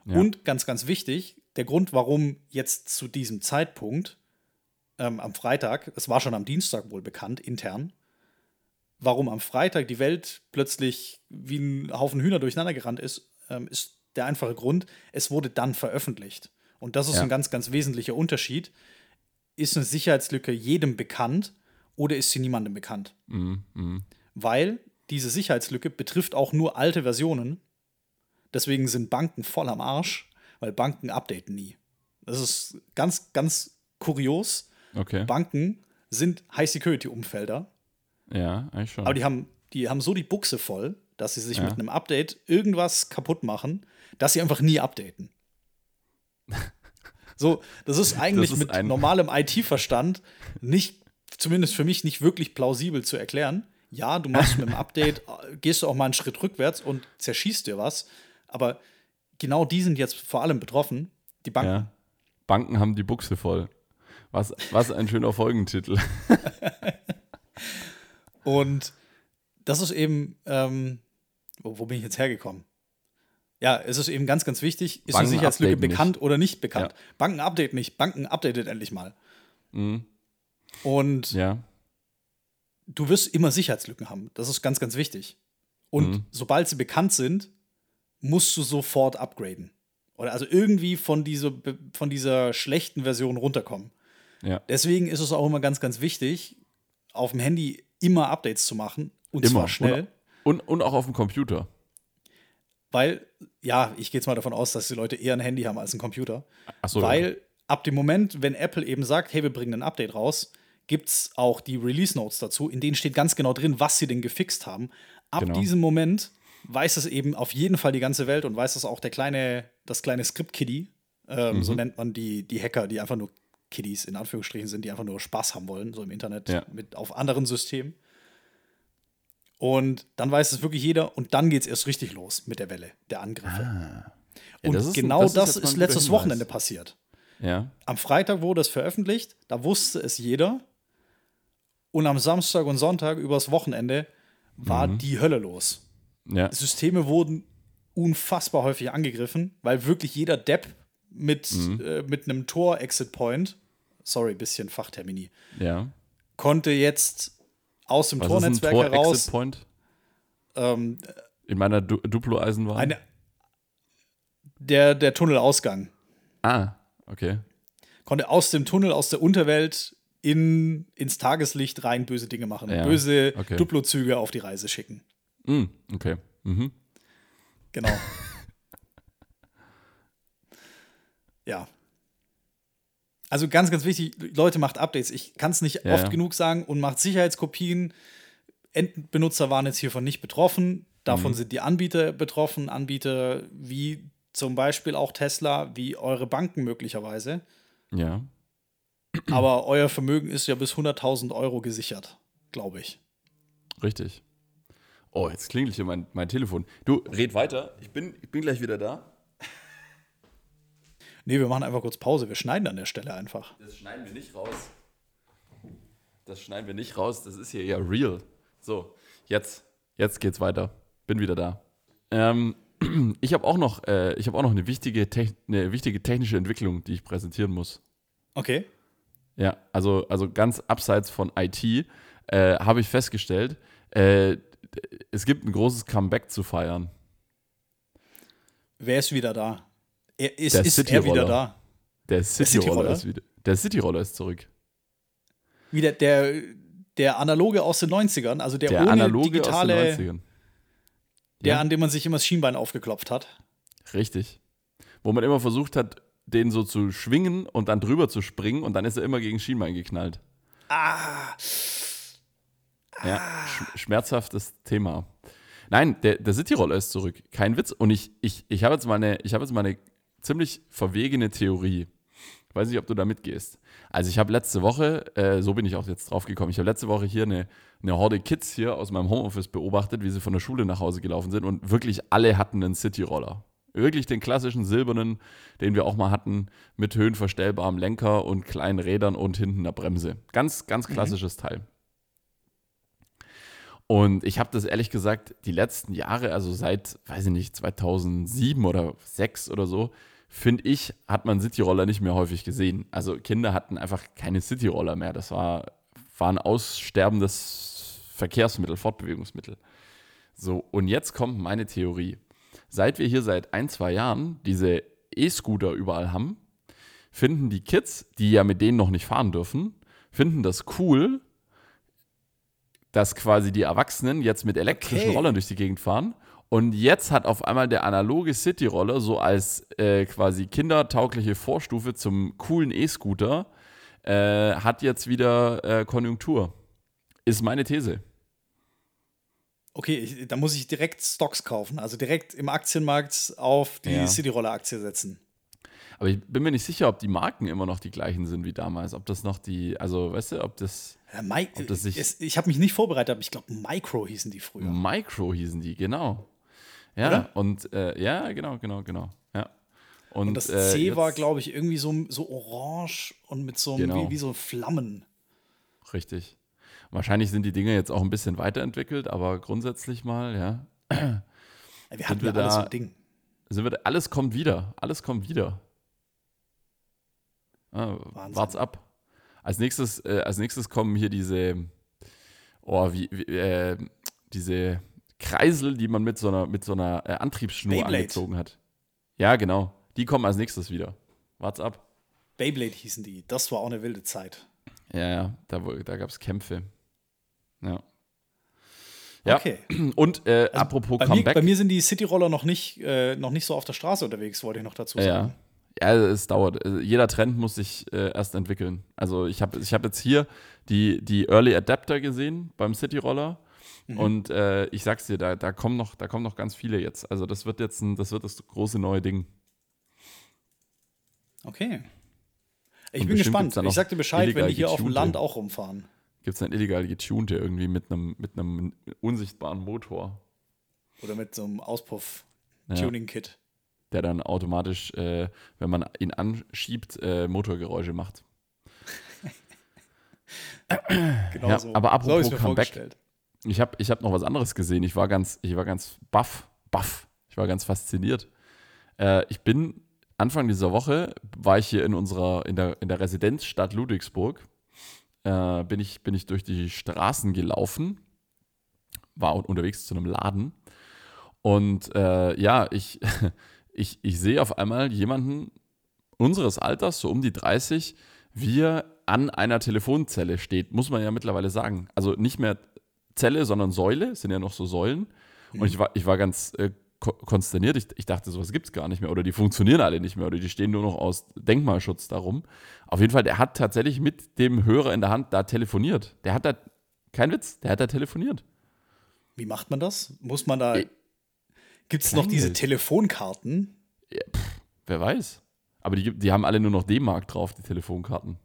Ja. Und ganz, ganz wichtig, der Grund, warum jetzt zu diesem Zeitpunkt ähm, am Freitag, es war schon am Dienstag wohl bekannt, intern, warum am Freitag die Welt plötzlich wie ein Haufen Hühner durcheinander gerannt ist, ähm, ist der einfache Grund, es wurde dann veröffentlicht. Und das ist Ja. ein ganz, ganz wesentlicher Unterschied. Ist eine Sicherheitslücke jedem bekannt oder ist sie niemandem bekannt? Mhm. Mhm. weil diese Sicherheitslücke betrifft auch nur alte Versionen. Deswegen sind Banken voll am Arsch, weil Banken updaten nie. Das ist ganz, ganz kurios. Okay. Banken sind High-Security-Umfelder, Ja, eigentlich schon. aber die haben, die haben so die Buchse voll, dass sie sich Ja. mit einem Update irgendwas kaputt machen, dass sie einfach nie updaten. So, das ist eigentlich ist mit normalem IT-Verstand nicht, zumindest für mich, nicht wirklich plausibel zu erklären. Ja, du machst mit dem Update, gehst du auch mal einen Schritt rückwärts und zerschießt dir was, aber genau die sind jetzt vor allem betroffen. Die Banken. Ja. Banken haben die Buchse voll. Was, was ein schöner Folgentitel. Und das ist eben, ähm, wo, wo bin ich jetzt hergekommen? Ja, es ist eben ganz, ganz wichtig, ist eine Banken Sicherheitslücke bekannt oder nicht bekannt. Ja. Banken update nicht, Banken updatet endlich mal. Mhm. Und Ja. du wirst immer Sicherheitslücken haben. Das ist ganz, ganz wichtig. Und Mhm. sobald sie bekannt sind, musst du sofort upgraden. Oder also irgendwie von, diese, von dieser schlechten Version runterkommen. Ja. Deswegen ist es auch immer ganz, ganz wichtig, auf dem Handy immer Updates zu machen. Und Immer. zwar schnell. Und, und auch auf dem Computer. Weil, ja, ich gehe jetzt mal davon aus, dass die Leute eher ein Handy haben als einen Computer. Achso. weil ab dem Moment, wenn Apple eben sagt, hey, wir bringen ein Update raus, gibt es auch die Release Notes dazu, in denen steht ganz genau drin, was sie denn gefixt haben. Ab Genau. diesem Moment weiß es eben auf jeden Fall die ganze Welt und weiß es auch der kleine, das kleine Script-Kiddie, ähm, Mhm. so nennt man die, die Hacker, die einfach nur Kiddies in Anführungsstrichen sind, die einfach nur Spaß haben wollen, so im Internet, Ja. mit, auf anderen Systemen. Und dann weiß es wirklich jeder und dann geht es erst richtig los mit der Welle der Angriffe. Ja, und das ist genau das das ist ist, letztes. Wochenende passiert. Ja. Am Freitag wurde es veröffentlicht, da wusste es jeder. Und am Samstag und Sonntag übers Wochenende war Mhm. die Hölle los. Ja. Systeme wurden unfassbar häufig angegriffen, weil wirklich jeder Depp mit, Mhm. äh, mit einem Tor-Exit-Point, sorry, bisschen Fachtermini, Ja. konnte jetzt aus dem Was Tornetzwerk Tor heraus Exit Point? ähm, In meiner du Duplo-Eisenbahn? eine, der, der Tunnelausgang. Ah, okay. konnte aus dem Tunnel, aus der Unterwelt in, ins Tageslicht rein böse Dinge machen. Ja, böse okay. Duplo-Züge auf die Reise schicken. Mm, okay. Mhm. Genau. ja. Also ganz, ganz wichtig, Leute, macht Updates. Ich kann es nicht Ja, oft genug sagen und macht Sicherheitskopien. Endbenutzer waren jetzt hiervon nicht betroffen. Davon Mhm. sind die Anbieter betroffen. Anbieter wie zum Beispiel auch Tesla, wie eure Banken möglicherweise. Ja. Aber euer Vermögen ist ja bis 100.000 Euro gesichert, glaube ich. Richtig. Oh, jetzt klingelt hier mein, mein Telefon. Du, red weiter. Ich bin, ich bin gleich wieder da. Nee, wir machen einfach kurz Pause. Wir schneiden an der Stelle einfach. Das schneiden wir nicht raus. Das schneiden wir nicht raus. Das ist hier ja real. So, jetzt, jetzt geht's weiter. Bin wieder da. Ähm, ich habe auch noch, äh, ich habe auch noch eine wichtige, eine wichtige technische Entwicklung, die ich präsentieren muss. Okay. Ja, also, also ganz abseits von IT äh, habe ich festgestellt, äh, es gibt ein großes Comeback zu feiern. Wer ist wieder da? Er, ist Der ist er Cityroller. wieder da? Der Cityroller ist wieder. Der Cityroller ist zurück. Wieder der, der analoge aus den 90ern, also der, Der ohne analoge digitale, aus den 90ern. der, Ja. an dem man sich immer das Schienbein aufgeklopft hat. Richtig. Wo man immer versucht hat, den so zu schwingen und dann drüber zu springen und dann ist er immer gegen Schienbein geknallt. Ah, Ja, sch schmerzhaftes Thema. Nein, der, der Cityroller ist zurück. Kein Witz. Und ich, ich, ich habe jetzt, mal eine- ich habe jetzt mal eine ziemlich verwegene Theorie. Ich weiß nicht, ob du da mitgehst. Also ich habe letzte Woche, äh, so bin ich auch jetzt drauf gekommen, ich habe letzte Woche hier eine, eine Horde Kids hier aus meinem Homeoffice beobachtet, wie sie von der Schule nach Hause gelaufen sind und wirklich alle hatten einen Cityroller. Wirklich den klassischen silbernen, den wir auch mal hatten, mit höhenverstellbarem Lenker und kleinen Rädern und hinten einer Bremse. Ganz, ganz klassisches Teil. Und ich habe das ehrlich gesagt die letzten Jahre, also seit, weiß ich nicht, 2007 oder 2006 oder so, finde ich, hat man Cityroller nicht mehr häufig gesehen. Also Kinder hatten einfach keine Cityroller mehr. Das war, war ein aussterbendes Verkehrsmittel, Fortbewegungsmittel. So, und jetzt kommt meine Theorie. Seit wir hier seit ein, zwei Jahren diese E-Scooter überall haben, finden die Kids, die ja mit denen noch nicht fahren dürfen, finden das cool, dass quasi die Erwachsenen jetzt mit elektrischen Okay. Rollern durch die Gegend fahren. Und jetzt hat auf einmal der analoge City-Roller so als äh, quasi kindertaugliche Vorstufe zum coolen E-Scooter, äh, hat jetzt wieder äh, Konjunktur. Ist meine These. Okay, ich, da muss ich direkt Stocks kaufen, also direkt im Aktienmarkt auf die Ja. Cityroller-Aktie setzen. Aber ich bin mir nicht sicher, ob die Marken immer noch die gleichen sind wie damals. Ob das noch die, also weißt du, ob das Ja, Ob das sich- es, ich habe mich nicht vorbereitet, aber ich glaube, Micro hießen die früher. Micro hießen die, genau. Ja, Oder? und äh, ja, genau, genau, genau. Ja. Und, Und das äh, C jetzt- war, glaube ich, irgendwie so, so orange und mit so einem, Genau. wie, wie so Flammen. Richtig. Wahrscheinlich sind die Dinge jetzt auch ein bisschen weiterentwickelt, aber grundsätzlich mal, ja, Wir hatten wir ja alles so da- ein Ding. sind wir, da- alles kommt wieder. Alles kommt wieder. Ah, Wahnsinn. wart's ab. Als nächstes, äh, als nächstes kommen hier diese, oh, wie, wie äh, diese Kreisel, die man mit so einer, mit so einer äh, Antriebsschnur Beyblade. angezogen hat. Ja, genau. Die kommen als nächstes wieder. Wart's ab. Beyblade hießen die. Das war auch eine wilde Zeit. Ja, ja, da, da gab es Kämpfe. Ja. Ja, Okay. und äh, apropos Bei mir, Comeback. bei mir sind die Cityroller noch nicht, äh, noch nicht so auf der Straße unterwegs, wollte ich noch dazu Ja, sagen. ja, es dauert. Also Jeder Trend muss sich äh, erst entwickeln. Also ich habe ich hab jetzt hier die, die Early Adapter gesehen beim City Roller. Mhm. Und äh, ich sag's dir, da, da, kommen noch, da kommen noch ganz viele jetzt. Also das wird jetzt ein, das wird das große neue Ding. Okay. Ich Und bin gespannt. Ich sag dir Bescheid, wenn die hier auf dem. Land auch rumfahren. Gibt es einen illegal getunte irgendwie mit einem mit einem unsichtbaren Motor, Oder mit so einem Ja. Auspuff-Tuning-Kit. der dann automatisch, äh, wenn man ihn anschiebt, äh, Motorgeräusche macht. Genau Ja, so. aber so apropos mir Comeback. Ich habe ich hab noch was anderes gesehen. Ich war ganz, ich war ganz baff, baff. Ich war ganz fasziniert. Äh, ich bin Anfang dieser Woche war ich hier in unserer, in der, in der Residenzstadt Ludwigsburg. Äh, bin, ich, bin ich durch die Straßen gelaufen, war un- unterwegs zu einem Laden. Und äh, ja, ich, ich, ich sehe auf einmal jemanden unseres Alters, so um die 30, wie er an einer Telefonzelle steht, muss man ja mittlerweile sagen. Also nicht mehr Zelle, sondern Säule, es sind ja noch so Säulen. Und ich war, ich war ganz äh, ko konsterniert. Ich, ich dachte, sowas gibt es gar nicht mehr. Oder die funktionieren alle nicht mehr. Oder die stehen nur noch aus Denkmalschutz darum. Auf jeden Fall, der hat tatsächlich mit dem Hörer in der Hand da telefoniert. Der hat da, kein Witz, der hat da telefoniert. Wie macht man das? Muss man da. Äh, Gibt es noch diese. Telefonkarten? Wer weiß. Aber die, die haben alle nur noch D-Mark drauf, die Telefonkarten.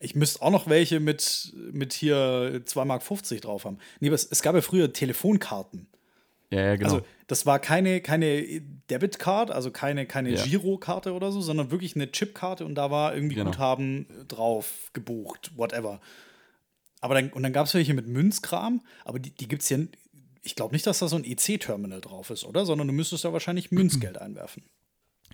Ich müsste auch noch welche mit, mit hier 2,50 Mark drauf haben. Nee, aber es, es gab ja früher Telefonkarten. Ja, ja, genau. Also, das war keine, keine Debitcard, also keine, keine Ja. Girokarte oder so, sondern wirklich eine Chipkarte und da war irgendwie Genau. Guthaben drauf gebucht, whatever. Aber dann, und dann gab es welche mit Münzkram, aber die, die gibt es ja. Ich glaube nicht, dass da so ein EC-Terminal drauf ist, oder? Sondern du müsstest da wahrscheinlich Münzgeld einwerfen.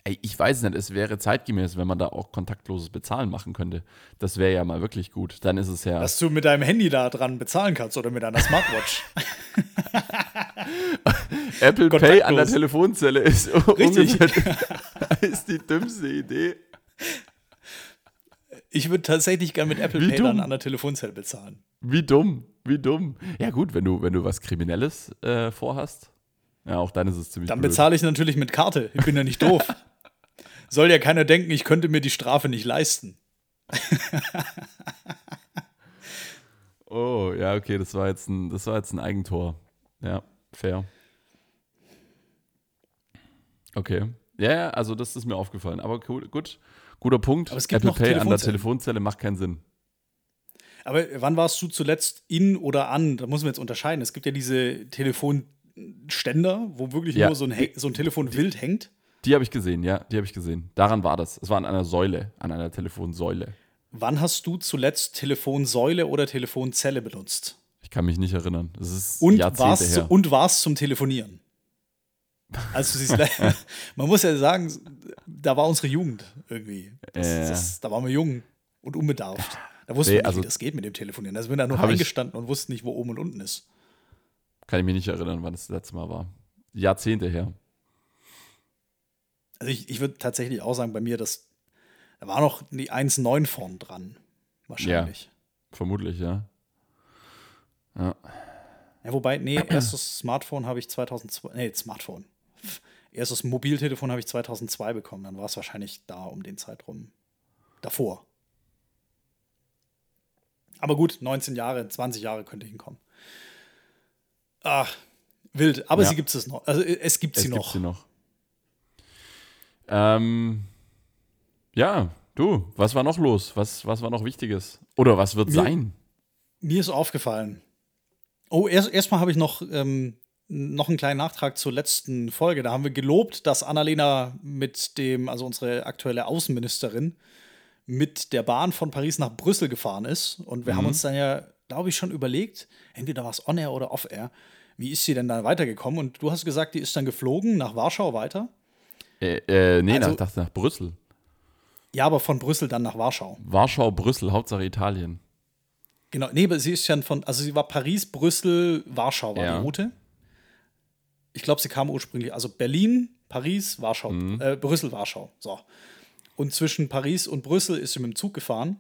Ey, ich weiß nicht, es wäre zeitgemäß, wenn man da auch kontaktloses Bezahlen machen könnte. Das wäre ja mal wirklich gut. Dann ist es ja. Dass du mit deinem Handy da dran bezahlen kannst oder mit deiner Smartwatch. Apple Pay an der Telefonzelle ist Richtig. ist die dümmste Idee. Ich würde tatsächlich gerne mit Apple Wie Pay dann dumm. an der Telefonzelle bezahlen. Wie dumm, wie dumm. Ja, gut, wenn du, wenn du was Kriminelles äh, vorhast. Ja, auch dann ist es ziemlich Dann blöd. bezahle ich natürlich mit Karte. Ich bin ja nicht doof. Soll ja keiner denken, ich könnte mir die Strafe nicht leisten. Oh, ja, okay, das war jetzt ein, das war jetzt ein Eigentor. Ja, fair. Okay. Ja, ja, also das ist mir aufgefallen. Aber cool, gut, guter Punkt. Aber es gibt Apple noch Pay an der. Telefonzelle macht keinen Sinn. Aber wann warst du zuletzt in oder an? Da muss man jetzt unterscheiden. Es gibt ja diese Telefonständer, wo wirklich Ja. nur so ein, so ein Telefon wild hängt. Die habe ich gesehen, ja, die habe ich gesehen. Daran war das. Es war an einer Säule, an einer Telefonsäule. Wann hast du zuletzt Telefonsäule oder Telefonzelle benutzt? Ich kann mich nicht erinnern. Das ist Und Jahrzehnte zu, und warst zum Telefonieren? Also, man muss ja sagen, da war unsere Jugend irgendwie. Das, Ja. das, da waren wir jung und unbedarft. Da wussten Nee, wir nicht, also- wie das geht mit dem Telefonieren. Da sind wir da nur eingestanden und wussten nicht, wo oben und unten ist. Kann ich mich nicht erinnern, wann das letzte Mal war. Jahrzehnte her. Also ich, ich würde tatsächlich auch sagen, bei mir, das, da war noch die 1.9 vorn dran. Wahrscheinlich. Vermutlich, ja. Ja. Ja, wobei, nee, erstes Smartphone habe ich 2002, nee, Smartphone. Erstes Mobiltelefon habe ich 2002 bekommen. Dann war es wahrscheinlich da um den Zeitraum davor. Aber gut, 19 Jahre, 20 Jahre könnte hinkommen. Ach, wild. Aber Ja. sie gibt es noch. Also äh, es gibt sie es gibt noch. sie noch. Ähm, ja, du, was war noch los? Was, was war noch Wichtiges? Oder was wird Mir- sein? Mir ist aufgefallen. Oh, erst erstmal habe ich noch, ähm, noch einen kleinen Nachtrag zur letzten Folge. Da haben wir gelobt, dass Annalena mit dem, also unsere aktuelle Außenministerin, mit der Bahn von Paris nach Brüssel gefahren ist. Und wir haben uns dann ja, glaube ich, schon überlegt, entweder war es on-air oder off-air, wie ist sie denn da weitergekommen? Und du hast gesagt, die ist dann geflogen nach Warschau weiter. Äh, äh, nee, Also- nach, dachte nach Brüssel. Ja, aber von Brüssel dann nach Warschau. Warschau, Brüssel, Hauptsache Italien. Genau, nee, aber sie ist ja von, also sie war Paris, Brüssel, Warschau war Ja. die Route. Ich glaube, sie kam ursprünglich, also Berlin, Paris, Warschau, Mhm. äh, Brüssel, Warschau. So. Und zwischen Paris und Brüssel ist sie mit dem Zug gefahren.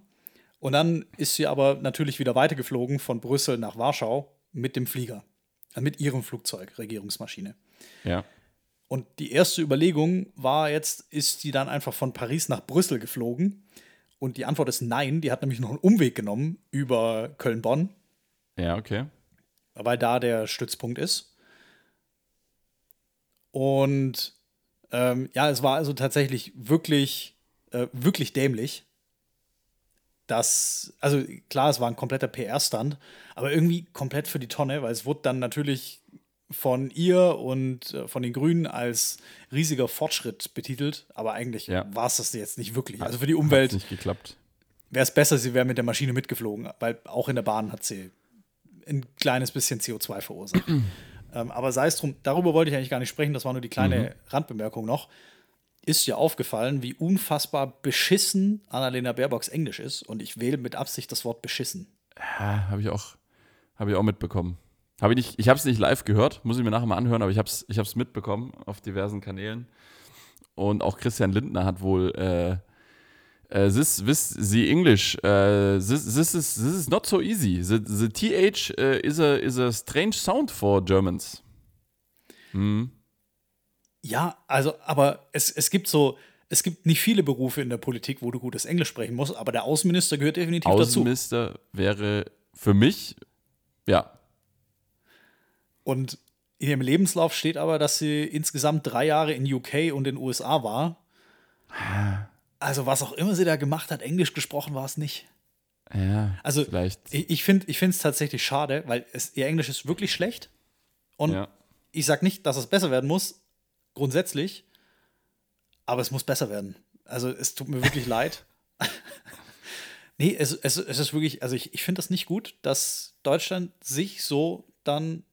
Und dann ist sie aber natürlich wieder weitergeflogen von Brüssel nach Warschau mit dem Flieger. Also mit ihrem Flugzeug, Regierungsmaschine. Ja. Und die erste Überlegung war jetzt, ist die dann einfach von Paris nach Brüssel geflogen? Und die Antwort ist nein. Die hat nämlich noch einen Umweg genommen über Köln-Bonn, Ja, okay. weil da der Stützpunkt ist. Und ähm, ja, es war also tatsächlich wirklich, äh, wirklich dämlich. Das, also klar, es war ein kompletter PR-Stand, aber irgendwie komplett für die Tonne, weil es wurde dann natürlich von ihr und äh, von den Grünen als riesiger Fortschritt betitelt, aber eigentlich Ja. war es das jetzt nicht wirklich. Also für die Hat's Umwelt nicht geklappt. wäre es besser, sie wäre mit der Maschine mitgeflogen, weil auch in der Bahn hat sie ein kleines bisschen CO2 verursacht. ähm, aber sei es drum, darüber wollte ich eigentlich gar nicht sprechen, das war nur die kleine Randbemerkung noch. Ist ja aufgefallen, wie unfassbar beschissen Annalena Baerbocks Englisch ist und ich wähle mit Absicht das Wort beschissen. Ja, habe ich auch, habe ich auch mitbekommen. Habe ich nicht, ich habe es nicht live gehört, muss ich mir nachher mal anhören, aber ich habe es ich hab's mitbekommen auf diversen Kanälen. Und auch Christian Lindner hat wohl, äh, äh, this, this, the English, äh, this, this, is, this is not so easy. The, the TH äh, is, a, is a strange sound for Germans. Hm. Ja, also, aber es, es gibt so, es gibt nicht viele Berufe in der Politik, wo du gutes Englisch sprechen musst, aber der Außenminister gehört definitiv dazu. Außenminister wäre für mich, ja, Und in ihrem Lebenslauf steht aber, dass sie insgesamt drei Jahre in UK und in USA war. Also, was auch immer sie da gemacht hat, Englisch gesprochen war es nicht. ja, Also, vielleicht, ich, ich finde es tatsächlich schade, weil es, ihr Englisch ist wirklich schlecht. Und ja. ich sage nicht, dass es besser werden muss, grundsätzlich, aber es muss besser werden. Also, es tut mir wirklich leid. nee, es, es, es ist wirklich, also ich, ich finde das nicht gut, dass Deutschland sich so dann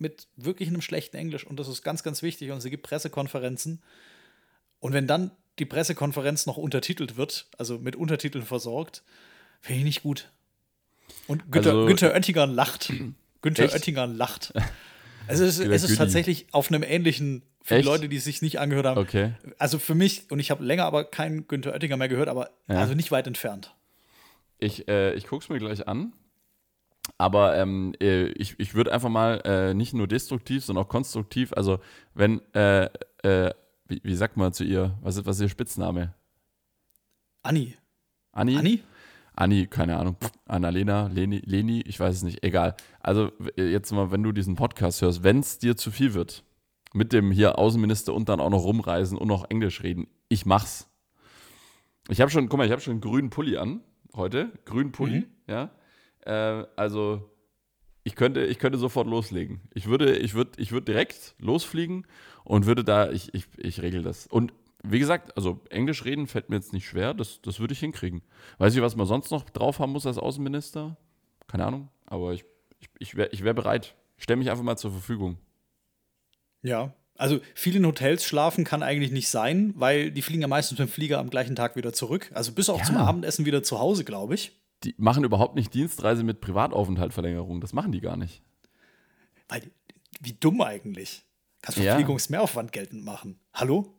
mit wirklich einem schlechten Englisch, und das ist ganz, ganz wichtig, und sie gibt Pressekonferenzen. Und wenn dann die Pressekonferenz noch untertitelt wird, also mit Untertiteln versorgt, finde ich nicht gut. Und Günther, Also- Günther Oettinger lacht. Günther Echt? Oettinger lacht. Also es, es ist tatsächlich auf einem ähnlichen, für Echt? die Leute, die es sich nicht angehört haben. Okay. Also für mich, und ich habe länger aber keinen Günther Oettinger mehr gehört, aber Ja. also nicht weit entfernt. Ich, äh, ich gucke es mir gleich an. Aber ähm, äh, ich, ich würde einfach mal äh, nicht nur destruktiv, sondern auch konstruktiv, also wenn, äh, äh, wie, wie sagt man zu ihr, was ist, was ist ihr Spitzname? Anni. Anni? Anni? Anni, keine Ahnung. Annalena, Leni, Leni, ich weiß es nicht, egal. Also jetzt mal, wenn du diesen Podcast hörst, wenn es dir zu viel wird, mit dem hier Außenminister und dann auch noch rumreisen und noch Englisch reden, ich mach's. Ich habe schon, guck mal, ich habe schon einen grünen Pulli an heute, grünen Pulli, Mhm. ja. Äh, also ich könnte, ich könnte sofort loslegen. Ich würde, ich würde, ich würde direkt losfliegen und würde da, ich, ich, ich regel das. Und wie gesagt, also Englisch reden fällt mir jetzt nicht schwer, das, das würde ich hinkriegen. Weiß ich, was man sonst noch drauf haben muss als Außenminister? Keine Ahnung, aber ich, ich, ich wäre ich wär bereit. Ich stelle mich einfach mal zur Verfügung. Ja. Also viel in Hotels schlafen kann eigentlich nicht sein, weil die fliegen ja meistens mit dem Flieger am gleichen Tag wieder zurück. Also bis auch Ja. zum Abendessen wieder zu Hause, glaube ich. Die machen überhaupt nicht Dienstreise mit Privataufenthaltverlängerung. Das machen die gar nicht. Weil, wie dumm eigentlich. Kannst Ja. Verpflegungsmehraufwand geltend machen. Hallo?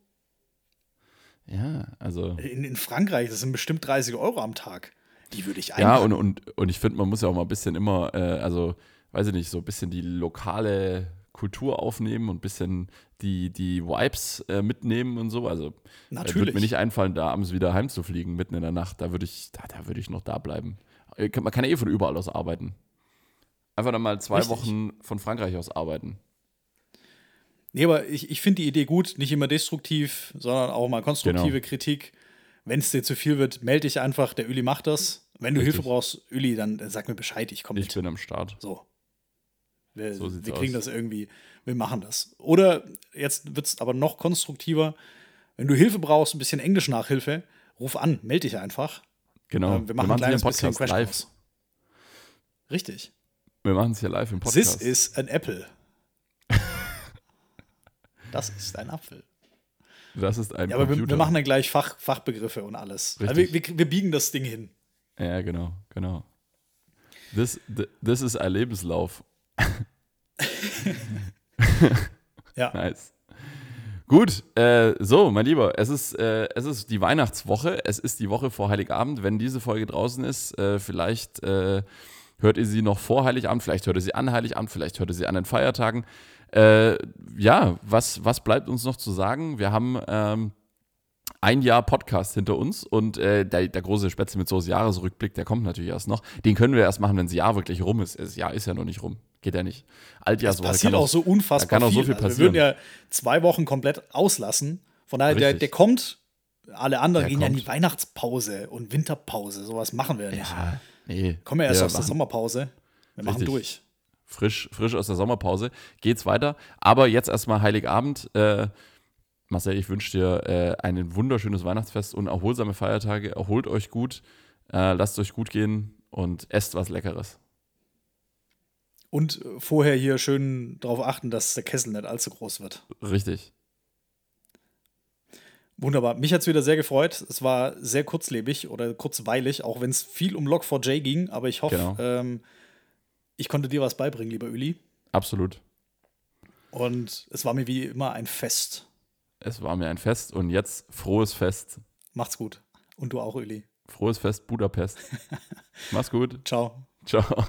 Ja, also. In, in Frankreich, das sind bestimmt 30 Euro am Tag. Die würde ich Ja, einpacken. und, und, und ich finde, man muss ja auch mal ein bisschen immer, äh, also, weiß ich nicht, so ein bisschen die lokale Kultur aufnehmen und ein bisschen die, die Vibes äh, mitnehmen und so. Also, äh, würde Natürlich. mir nicht einfallen, da abends wieder heimzufliegen, mitten in der Nacht. Da würde ich, da, da würde ich noch da bleiben. Äh, Man kann ja eh von überall aus arbeiten. Einfach dann mal zwei Richtig. Wochen von Frankreich aus arbeiten. Nee, aber ich, ich finde die Idee gut, nicht immer destruktiv, sondern auch mal konstruktive Genau. Kritik. Wenn es dir zu viel wird, melde dich einfach, der Uli macht das. Wenn du Richtig. Hilfe brauchst, Uli, dann, dann sag mir Bescheid, ich komme Ich mit. bin am Start. So. Wir, So wir kriegen aus. das irgendwie, wir machen das. Oder jetzt wird es aber noch konstruktiver. Wenn du Hilfe brauchst, ein bisschen Englisch-Nachhilfe, ruf an, melde dich einfach. Genau. Ähm, wir machen hier ein kleines bisschen Podcast live. Crashkurs. Richtig. Wir machen es hier live im This Podcast. is an apple. das ist ein Apfel. das ist ein Ja, aber wir, Computer. wir machen dann gleich Fach, Fachbegriffe und alles. Also wir, wir, wir biegen das Ding hin. Ja, genau, genau. This, th- this is ein Lebenslauf. Ja. Nice. Gut, äh, so, mein Lieber, es ist, äh, es ist die Weihnachtswoche, es ist die Woche vor Heiligabend. Wenn diese Folge draußen ist, äh, vielleicht äh, hört ihr sie noch vor Heiligabend, vielleicht hört ihr sie an Heiligabend, vielleicht hört ihr sie an den Feiertagen. Äh, ja, was, was bleibt uns noch zu sagen? Wir haben ähm, ein Jahr Podcast hinter uns und äh, der, der große Spätzle mit Soße Jahresrückblick, der kommt natürlich erst noch. Den können wir erst machen, wenn das Jahr wirklich rum ist. Das Jahr ist ja noch nicht rum. Geht ja nicht. Altjahrswoche passiert kann auch so unfassbar da kann auch so viel. viel Also wir würden passieren. ja zwei Wochen komplett auslassen. Von daher, der, der kommt. Alle anderen Der gehen ja in die kommt. Weihnachtspause und Winterpause. Sowas machen wir ja nicht. Ja, nee. Kommen wir erst wir aus der Sommerpause. Wir machen Richtig. durch. frisch, frisch aus der Sommerpause, geht's weiter. Aber jetzt erstmal Heiligabend. Äh, Marcel, ich wünsche dir äh, ein wunderschönes Weihnachtsfest und erholsame Feiertage. Erholt euch gut, äh, lasst euch gut gehen und esst was Leckeres. Und vorher hier schön darauf achten, dass der Kessel nicht allzu groß wird. Richtig. Wunderbar. Mich hat es wieder sehr gefreut. Es war sehr kurzlebig oder kurzweilig, auch wenn es viel um Log4j ging. Aber ich hoffe, Genau. ähm, ich konnte dir was beibringen, lieber Uli. Absolut. Und es war mir wie immer ein Fest. Es war mir ein Fest und jetzt frohes Fest. Macht's gut. Und du auch, Uli. Frohes Fest Budapest. Mach's gut. Ciao. Ciao.